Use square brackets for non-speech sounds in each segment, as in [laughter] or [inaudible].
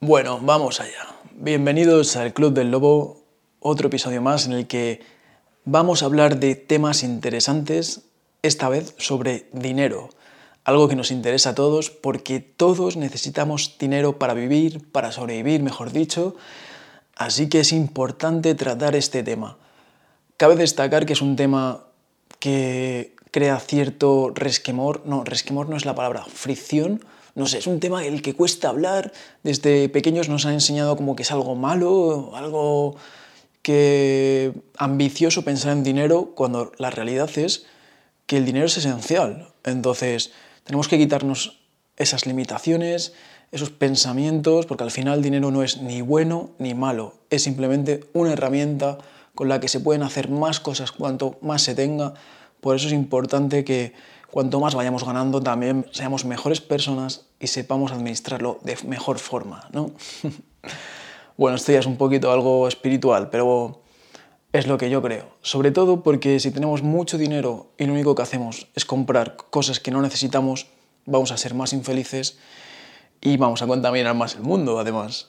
Bueno, vamos allá. Bienvenidos al Club del Lobo, otro episodio más en el que vamos a hablar de temas interesantes, esta vez sobre dinero, algo que nos interesa a todos porque todos necesitamos dinero para vivir, para sobrevivir, mejor dicho, así que es importante tratar este tema. Cabe destacar que es un tema que crea cierto resquemor, no, resquemor no es la palabra, fricción, no sé, es un tema del que cuesta hablar. Desde pequeños nos han enseñado como que es algo malo, algo que ambicioso pensar en dinero, cuando la realidad es que el dinero es esencial. Entonces, tenemos que quitarnos esas limitaciones, esos pensamientos, porque al final el dinero no es ni bueno ni malo, es simplemente una herramienta con la que se pueden hacer más cosas cuanto más se tenga. Por eso es importante que cuanto más vayamos ganando, también seamos mejores personas y sepamos administrarlo de mejor forma, ¿no? [laughs] bueno, esto ya es un poquito algo espiritual, pero es lo que yo creo. Sobre todo porque si tenemos mucho dinero y lo único que hacemos es comprar cosas que no necesitamos, vamos a ser más infelices y vamos a contaminar más el mundo, además.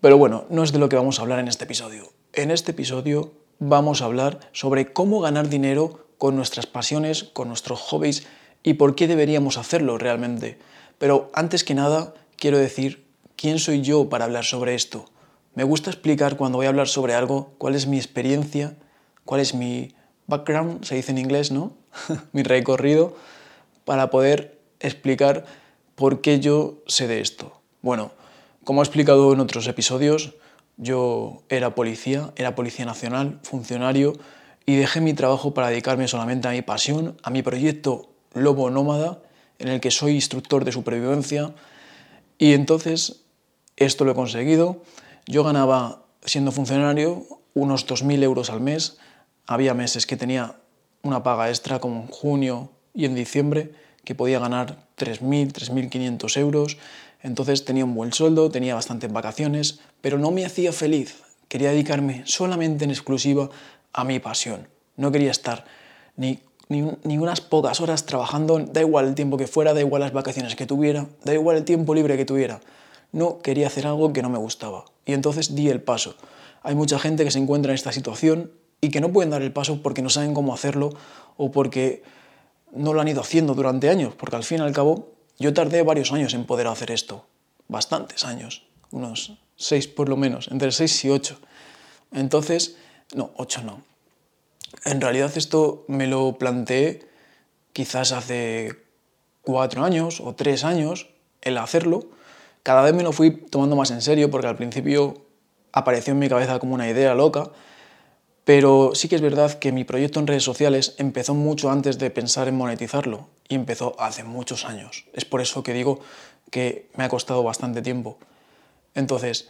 Pero bueno, no es de lo que vamos a hablar en este episodio. En este episodio vamos a hablar sobre cómo ganar dinero con nuestras pasiones, con nuestros hobbies y por qué deberíamos hacerlo realmente. Pero antes que nada, quiero decir quién soy yo para hablar sobre esto. Me gusta explicar cuando voy a hablar sobre algo cuál es mi experiencia, cuál es mi background, se dice en inglés, ¿no? [laughs] mi recorrido, para poder explicar por qué yo sé de esto. Bueno, como he explicado en otros episodios, yo era policía, era policía nacional, funcionario, y dejé mi trabajo para dedicarme solamente a mi pasión, a mi proyecto Lobo Nómada, en el que soy instructor de supervivencia. Y entonces esto lo he conseguido. Yo ganaba, siendo funcionario, unos 2.000 euros al mes. Había meses que tenía una paga extra, como en junio y en diciembre, que podía ganar 3.000, 3.500 euros. Entonces tenía un buen sueldo, tenía bastantes vacaciones, pero no me hacía feliz. Quería dedicarme solamente en exclusiva a mi pasión. No quería estar ni, ni, unas pocas horas trabajando, da igual el tiempo que fuera, da igual las vacaciones que tuviera, da igual el tiempo libre que tuviera. No quería hacer algo que no me gustaba. Y entonces di el paso. Hay mucha gente que se encuentra en esta situación y que no pueden dar el paso porque no saben cómo hacerlo o porque no lo han ido haciendo durante años, porque al fin y al cabo yo tardé varios años en poder hacer esto, bastantes años, unos seis por lo menos, entre seis y ocho. Entonces, no, ocho no. En realidad esto me lo planteé quizás hace cuatro años o tres años el hacerlo. Cada vez me lo fui tomando más en serio porque al principio apareció en mi cabeza como una idea loca, pero sí que es verdad que mi proyecto en redes sociales empezó mucho antes de pensar en monetizarlo y empezó hace muchos años. Es por eso que digo que me ha costado bastante tiempo. Entonces,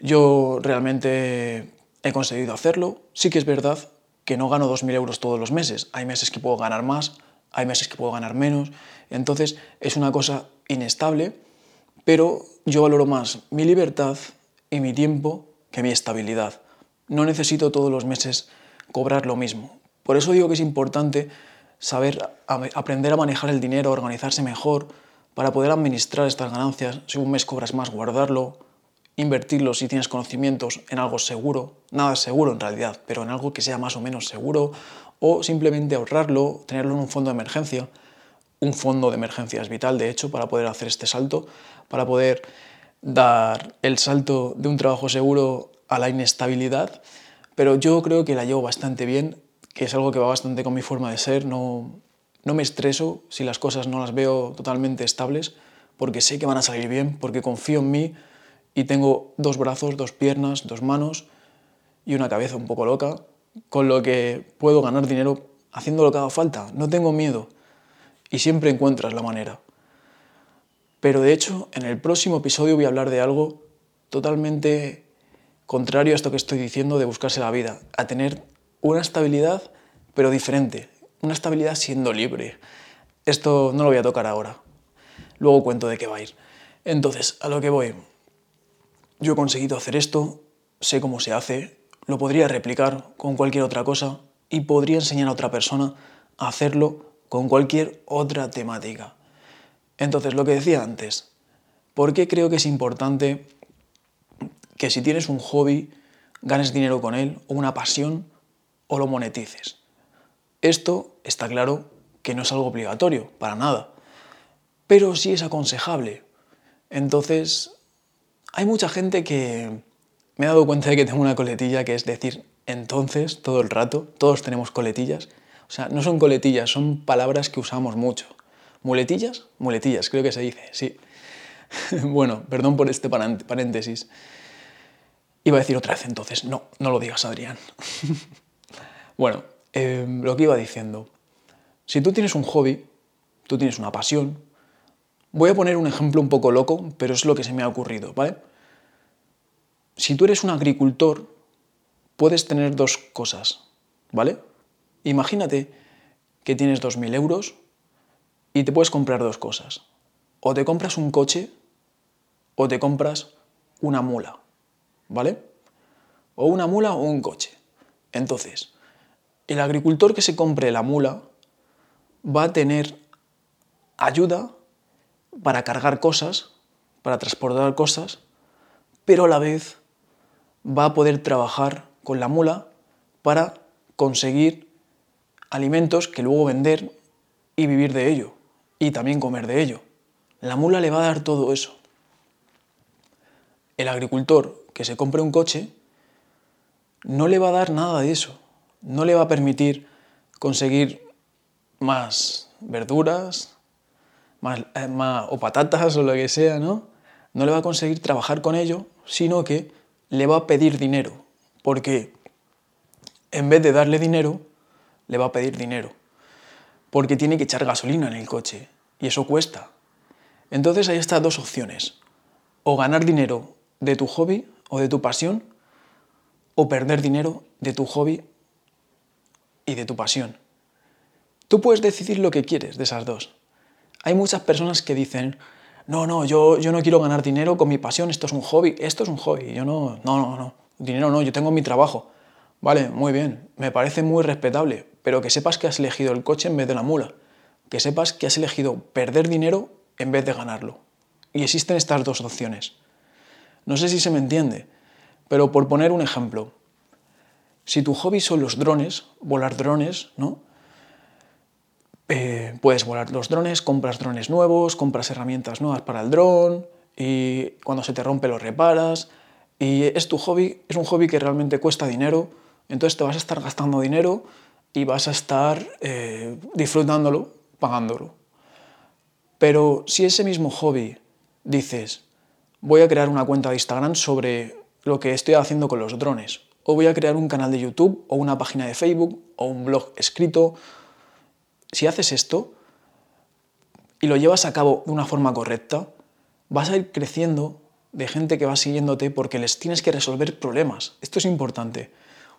yo realmente he conseguido hacerlo. Sí que es verdad que no gano 2.000 euros todos los meses. Hay meses que puedo ganar más, hay meses que puedo ganar menos. Entonces es una cosa inestable, pero yo valoro más mi libertad y mi tiempo que mi estabilidad. No necesito todos los meses cobrar lo mismo. Por eso digo que es importante saber aprender a manejar el dinero, organizarse mejor, para poder administrar estas ganancias. Si un mes cobras más, guardarlo, invertirlo si tienes conocimientos en algo seguro, nada seguro en realidad, pero en algo que sea más o menos seguro, o simplemente ahorrarlo, tenerlo en un fondo de emergencia. Un fondo de emergencia es vital, de hecho, para poder hacer este salto, para poder dar el salto de un trabajo seguro a la inestabilidad, pero yo creo que la llevo bastante bien, que es algo que va bastante con mi forma de ser, no, no me estreso si las cosas no las veo totalmente estables, porque sé que van a salir bien, porque confío en mí, y tengo dos brazos, dos piernas, dos manos y una cabeza un poco loca, con lo que puedo ganar dinero haciendo lo que haga falta. No tengo miedo y siempre encuentras la manera. Pero de hecho, en el próximo episodio voy a hablar de algo totalmente contrario a esto que estoy diciendo de buscarse la vida, a tener una estabilidad pero diferente, una estabilidad siendo libre. Esto no lo voy a tocar ahora. Luego cuento de qué va a ir. Entonces, a lo que voy. Yo he conseguido hacer esto, sé cómo se hace, lo podría replicar con cualquier otra cosa y podría enseñar a otra persona a hacerlo con cualquier otra temática. Entonces, lo que decía antes, ¿por qué creo que es importante que si tienes un hobby, ganes dinero con él, o una pasión, o lo monetices. Esto está claro que no es algo obligatorio, para nada, pero sí es aconsejable. Entonces, hay mucha gente que me he dado cuenta de que tengo una coletilla que es decir entonces todo el rato, todos tenemos coletillas. O sea, no son coletillas, son palabras que usamos mucho. ¿Muletillas? Muletillas, creo que se dice, sí. [laughs] bueno, perdón por este paréntesis. Iba a decir otra vez entonces, no, no lo digas, Adrián. [laughs] bueno, em, lo que iba diciendo. Si tú tienes un hobby, tú tienes una pasión, voy a poner un ejemplo un poco loco, pero es lo que se me ha ocurrido, ¿vale? Si tú eres un agricultor, puedes tener dos cosas, ¿vale? Imagínate que tienes 2.000 euros y te puedes comprar dos cosas. O te compras un coche o te compras una mula, ¿vale? O una mula o un coche. Entonces, el agricultor que se compre la mula va a tener ayuda para cargar cosas, para transportar cosas, pero a la vez va a poder trabajar con la mula para conseguir alimentos que luego vender y vivir de ello, y también comer de ello. La mula le va a dar todo eso. El agricultor que se compre un coche no le va a dar nada de eso, no le va a permitir conseguir más verduras, eh, más, o patatas o lo que sea, ¿no? No le va a conseguir trabajar con ello, sino que le va a pedir dinero, porque en vez de darle dinero, le va a pedir dinero, porque tiene que echar gasolina en el coche, y eso cuesta. Entonces hay estas dos opciones, o ganar dinero de tu hobby o de tu pasión, o perder dinero de tu hobby y de tu pasión. Tú puedes decidir lo que quieres de esas dos. Hay muchas personas que dicen, no, no, yo, yo no quiero ganar dinero con mi pasión, esto es un hobby, esto es un hobby, yo no, no, no, no, dinero no, yo tengo mi trabajo. Vale, muy bien, me parece muy respetable, pero que sepas que has elegido el coche en vez de la mula, que sepas que has elegido perder dinero en vez de ganarlo. Y existen estas dos opciones. No sé si se me entiende, pero por poner un ejemplo, si tu hobby son los drones, volar drones, ¿no? Eh, puedes volar los drones, compras drones nuevos, compras herramientas nuevas para el dron y cuando se te rompe lo reparas. Y es tu hobby, es un hobby que realmente cuesta dinero, entonces te vas a estar gastando dinero y vas a estar eh, disfrutándolo, pagándolo. Pero si ese mismo hobby dices, voy a crear una cuenta de Instagram sobre lo que estoy haciendo con los drones, o voy a crear un canal de YouTube, o una página de Facebook, o un blog escrito, si haces esto y lo llevas a cabo de una forma correcta, vas a ir creciendo de gente que va siguiéndote porque les tienes que resolver problemas. Esto es importante.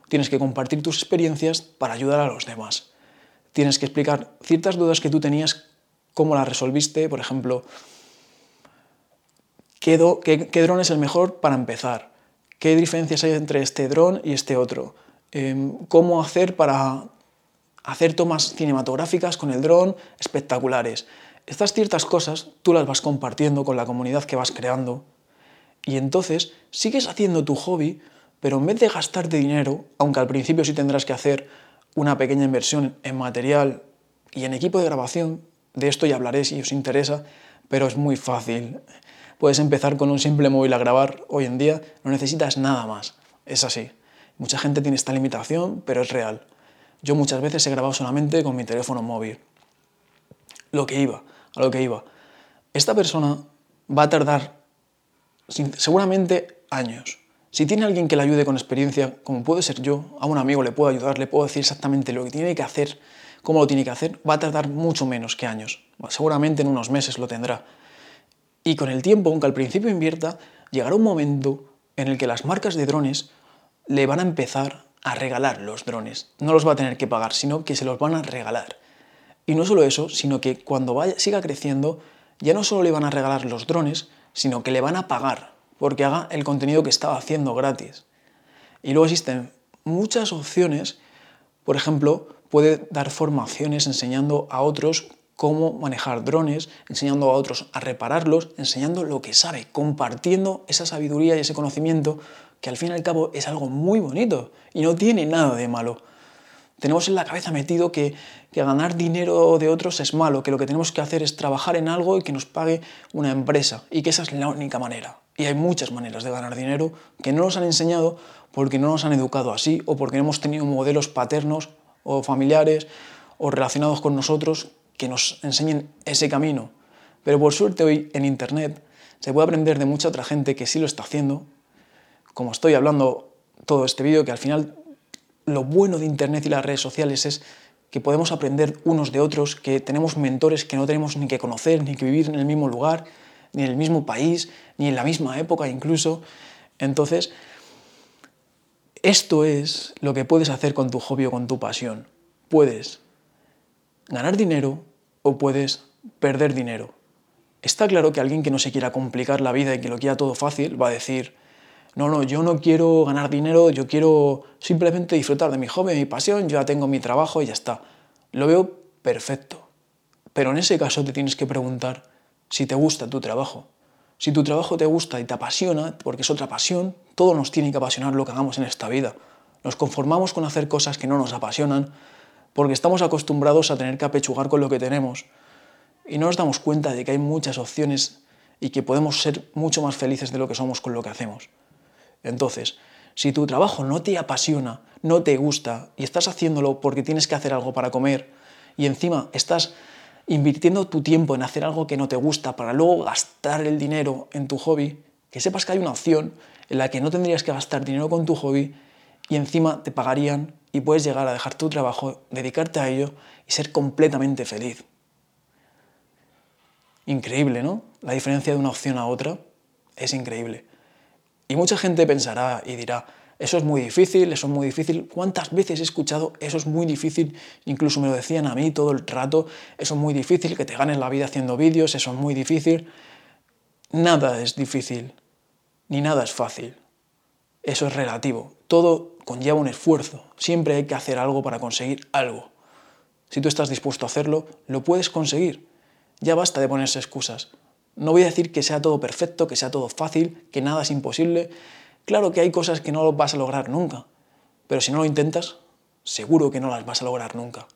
Tienes que compartir tus experiencias para ayudar a los demás. Tienes que explicar ciertas dudas que tú tenías, cómo las resolviste, por ejemplo, qué, dron es el mejor para empezar, qué diferencias hay entre este dron y este otro, em, cómo hacer para hacer tomas cinematográficas con el dron espectaculares. Estas ciertas cosas tú las vas compartiendo con la comunidad que vas creando y entonces sigues haciendo tu hobby, pero en vez de gastarte dinero, aunque al principio sí tendrás que hacer una pequeña inversión en material y en equipo de grabación, de esto ya hablaré si os interesa, pero es muy fácil. Puedes empezar con un simple móvil a grabar hoy en día, no necesitas nada más. Es así. Mucha gente tiene esta limitación, pero es real. Yo muchas veces he grabado solamente con mi teléfono móvil. Lo que iba, a lo que iba. Esta persona va a tardar seguramente años. Si tiene alguien que le ayude con experiencia, como puede ser yo, a un amigo le puedo ayudar, le puedo decir exactamente lo que tiene que hacer, cómo lo tiene que hacer, va a tardar mucho menos que años. Seguramente en unos meses lo tendrá. Y con el tiempo, aunque al principio invierta, llegará un momento en el que las marcas de drones le van a empezar a regalar los drones. No los va a tener que pagar, sino que se los van a regalar. Y no solo eso, sino que cuando vaya, siga creciendo, ya no solo le van a regalar los drones, sino que le van a pagar porque haga el contenido que estaba haciendo gratis. Y luego existen muchas opciones, por ejemplo, puede dar formaciones enseñando a otros cómo manejar drones, enseñando a otros a repararlos, enseñando lo que sabe, compartiendo esa sabiduría y ese conocimiento que al fin y al cabo es algo muy bonito y no tiene nada de malo. Tenemos en la cabeza metido que, que, ganar dinero de otros es malo, que lo que tenemos que hacer es trabajar en algo y que nos pague una empresa y que esa es la única manera. Y hay muchas maneras de ganar dinero que no nos han enseñado porque no nos han educado así o porque no hemos tenido modelos paternos o familiares o relacionados con nosotros que nos enseñen ese camino. Pero por suerte hoy en Internet se puede aprender de mucha otra gente que sí lo está haciendo como estoy hablando todo este vídeo, que al final lo bueno de Internet y las redes sociales es que podemos aprender unos de otros, que tenemos mentores que no tenemos ni que conocer, ni que vivir en el mismo lugar, ni en el mismo país, ni en la misma época incluso. Entonces, esto es lo que puedes hacer con tu hobby o con tu pasión. Puedes ganar dinero o puedes perder dinero. Está claro que alguien que no se quiera complicar la vida y que lo quiera todo fácil va a decir, no, no, yo no quiero ganar dinero, yo quiero simplemente disfrutar de mi hobby, de mi pasión, yo ya tengo mi trabajo y ya está. Lo veo perfecto. Pero en ese caso te tienes que preguntar si te gusta tu trabajo. Si tu trabajo te gusta y te apasiona, porque es otra pasión, todo nos tiene que apasionar lo que hagamos en esta vida. Nos conformamos con hacer cosas que no nos apasionan, porque estamos acostumbrados a tener que apechugar con lo que tenemos y no nos damos cuenta de que hay muchas opciones y que podemos ser mucho más felices de lo que somos con lo que hacemos. Entonces, si tu trabajo no te apasiona, no te gusta y estás haciéndolo porque tienes que hacer algo para comer y encima estás invirtiendo tu tiempo en hacer algo que no te gusta para luego gastar el dinero en tu hobby, que sepas que hay una opción en la que no tendrías que gastar dinero con tu hobby y encima te pagarían y puedes llegar a dejar tu trabajo, dedicarte a ello y ser completamente feliz. Increíble, ¿no? La diferencia de una opción a otra es increíble. Y mucha gente pensará y dirá, eso es muy difícil, eso es muy difícil. ¿Cuántas veces he escuchado eso es muy difícil? Incluso me lo decían a mí todo el rato, eso es muy difícil, que te ganes la vida haciendo vídeos, eso es muy difícil. Nada es difícil, ni nada es fácil. Eso es relativo. Todo conlleva un esfuerzo. Siempre hay que hacer algo para conseguir algo. Si tú estás dispuesto a hacerlo, lo puedes conseguir. Ya basta de ponerse excusas. No voy a decir que sea todo perfecto, que sea todo fácil, que nada es imposible. Claro que hay cosas que no vas a lograr nunca, pero si no lo intentas, seguro que no las vas a lograr nunca.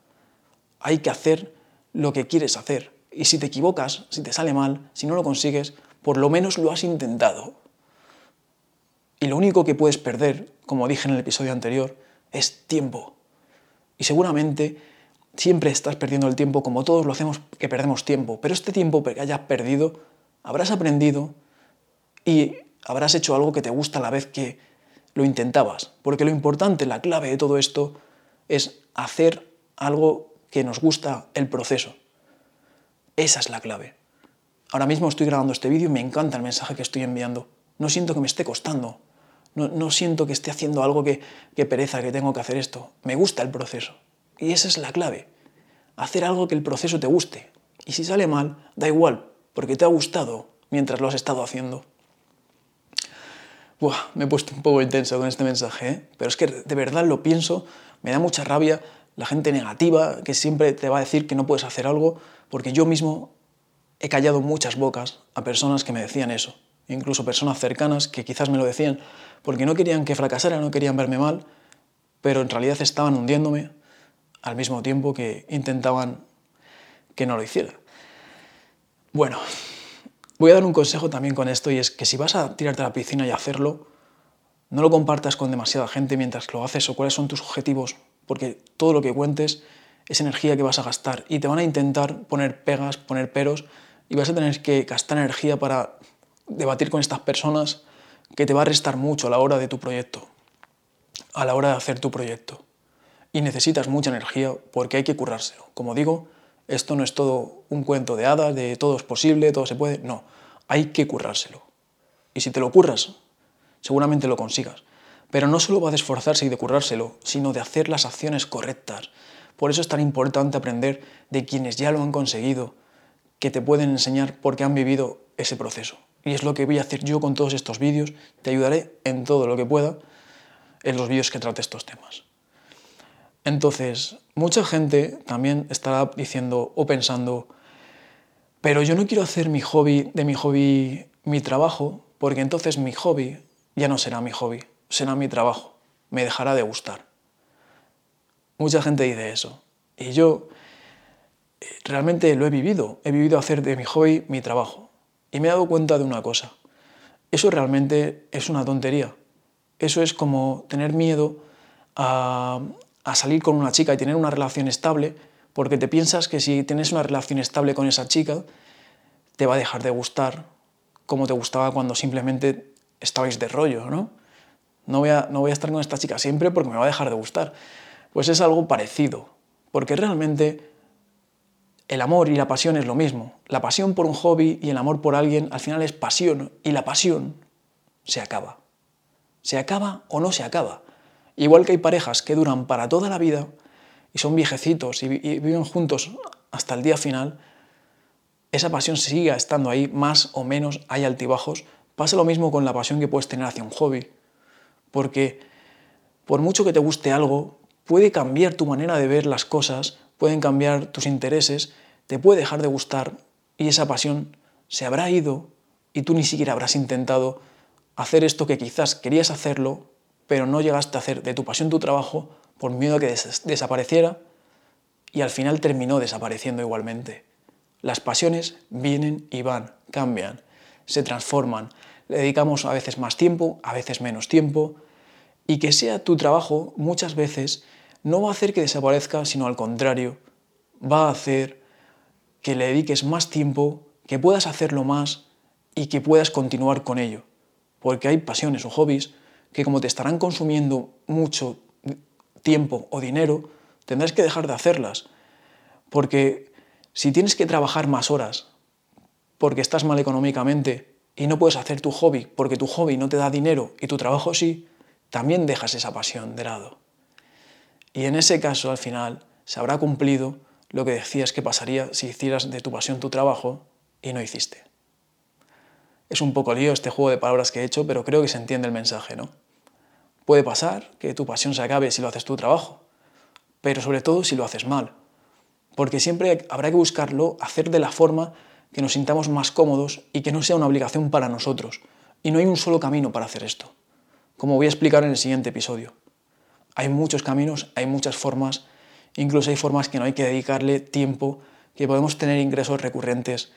Hay que hacer lo que quieres hacer. Y si te equivocas, si te sale mal, si no lo consigues, por lo menos lo has intentado. Y lo único que puedes perder, como dije en el episodio anterior, es tiempo. Y seguramente siempre estás perdiendo el tiempo, como todos lo hacemos, que perdemos tiempo. Pero este tiempo que hayas perdido habrás aprendido y habrás hecho algo que te gusta a la vez que lo intentabas. Porque lo importante, la clave de todo esto es hacer algo que nos gusta el proceso. Esa es la clave. Ahora mismo estoy grabando este vídeo y me encanta el mensaje que estoy enviando. No siento que me esté costando. No, siento que esté haciendo algo que, que pereza, que tengo que hacer esto. Me gusta el proceso. Y esa es la clave. Hacer algo que el proceso te guste. Y si sale mal, da igual, porque te ha gustado mientras lo has estado haciendo. Buah, me he puesto un poco intenso con este mensaje, ¿eh? pero es que de verdad lo pienso, me da mucha rabia la gente negativa que siempre te va a decir que no puedes hacer algo, porque yo mismo he callado muchas bocas a personas que me decían eso, incluso personas cercanas que quizás me lo decían porque no querían que fracasara, no querían verme mal, pero en realidad estaban hundiéndome al mismo tiempo que intentaban que no lo hiciera. Bueno, voy a dar un consejo también con esto y es que si vas a tirarte a la piscina y hacerlo, no lo compartas con demasiada gente mientras lo haces o cuáles son tus objetivos, porque todo lo que cuentes es energía que vas a gastar y te van a intentar poner pegas, poner peros y vas a tener que gastar energía para debatir con estas personas que te va a restar mucho a la hora de tu proyecto, a la hora de hacer tu proyecto. Y necesitas mucha energía porque hay que currárselo. Como digo, esto no es todo un cuento de hadas, de todo es posible, todo se puede. No, hay que currárselo. Y si te lo curras, seguramente lo consigas. Pero no solo va de esforzarse y de currárselo, sino de hacer las acciones correctas. Por eso es tan importante aprender de quienes ya lo han conseguido, que te pueden enseñar por qué han vivido ese proceso. Y es lo que voy a hacer yo con todos estos vídeos. Te ayudaré en todo lo que pueda en los vídeos que trate estos temas. Entonces, mucha gente también estará diciendo o pensando, pero yo no quiero hacer mi hobby de mi hobby mi trabajo, porque entonces mi hobby ya no será mi hobby, será mi trabajo, me dejará de gustar. Mucha gente dice eso. Y yo eh, realmente lo he vivido, he vivido hacer de mi hobby mi trabajo. Y me he dado cuenta de una cosa, eso realmente es una tontería. Eso es como tener miedo a, a salir con una chica y tener una relación estable, porque te piensas que si tienes una relación estable con esa chica, te va a dejar de gustar como te gustaba cuando simplemente estabais de rollo, ¿no? No voy, a, no voy a estar con esta chica siempre porque me va a dejar de gustar. Pues es algo parecido, porque realmente el amor y la pasión es lo mismo. La pasión por un hobby y el amor por alguien al final es pasión y la pasión se acaba. Se acaba o no se acaba. Igual que hay parejas que duran para toda la vida y son viejecitos y, viven juntos hasta el día final, esa pasión siga estando ahí, más o menos hay altibajos. Pasa lo mismo con la pasión que puedes tener hacia un hobby. Porque por mucho que te guste algo, puede cambiar tu manera de ver las cosas, pueden cambiar tus intereses, te puede dejar de gustar y esa pasión se habrá ido y tú ni siquiera habrás intentado hacer esto que quizás querías hacerlo, pero no llegaste a hacer de tu pasión tu trabajo por miedo a que desapareciera y al final terminó desapareciendo igualmente. Las pasiones vienen y van, cambian, se transforman. Le dedicamos a veces más tiempo, a veces menos tiempo. Y que sea tu trabajo muchas veces no va a hacer que desaparezca, sino al contrario, va a hacer que le dediques más tiempo, que puedas hacerlo más y que puedas continuar con ello. Porque hay pasiones o hobbies que como te estarán consumiendo mucho tiempo o dinero, tendrás que dejar de hacerlas. Porque si tienes que trabajar más horas porque estás mal económicamente y no puedes hacer tu hobby porque tu hobby no te da dinero y tu trabajo sí, también dejas esa pasión de lado. Y en ese caso, al final, se habrá cumplido lo que decías que pasaría si hicieras de tu pasión tu trabajo y no hiciste. Es un poco lío este juego de palabras que he hecho, pero creo que se entiende el mensaje, ¿no? Puede pasar que tu pasión se acabe si lo haces tu trabajo, pero sobre todo si lo haces mal porque siempre habrá que buscarlo, hacer de la forma que nos sintamos más cómodos y que no sea una obligación para nosotros. Y no hay un solo camino para hacer esto, como voy a explicar en el siguiente episodio. Hay muchos caminos, hay muchas formas, incluso hay formas que no hay que dedicarle tiempo, que podemos tener ingresos recurrentes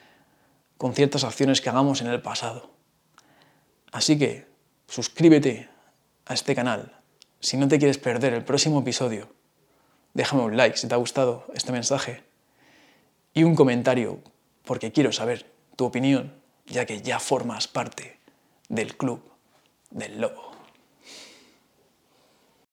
con ciertas acciones que hagamos en el pasado. Así que suscríbete a este canal si no te quieres perder el próximo episodio déjame un like si te ha gustado este mensaje y un comentario porque quiero saber tu opinión, ya que ya formas parte del club del lobo.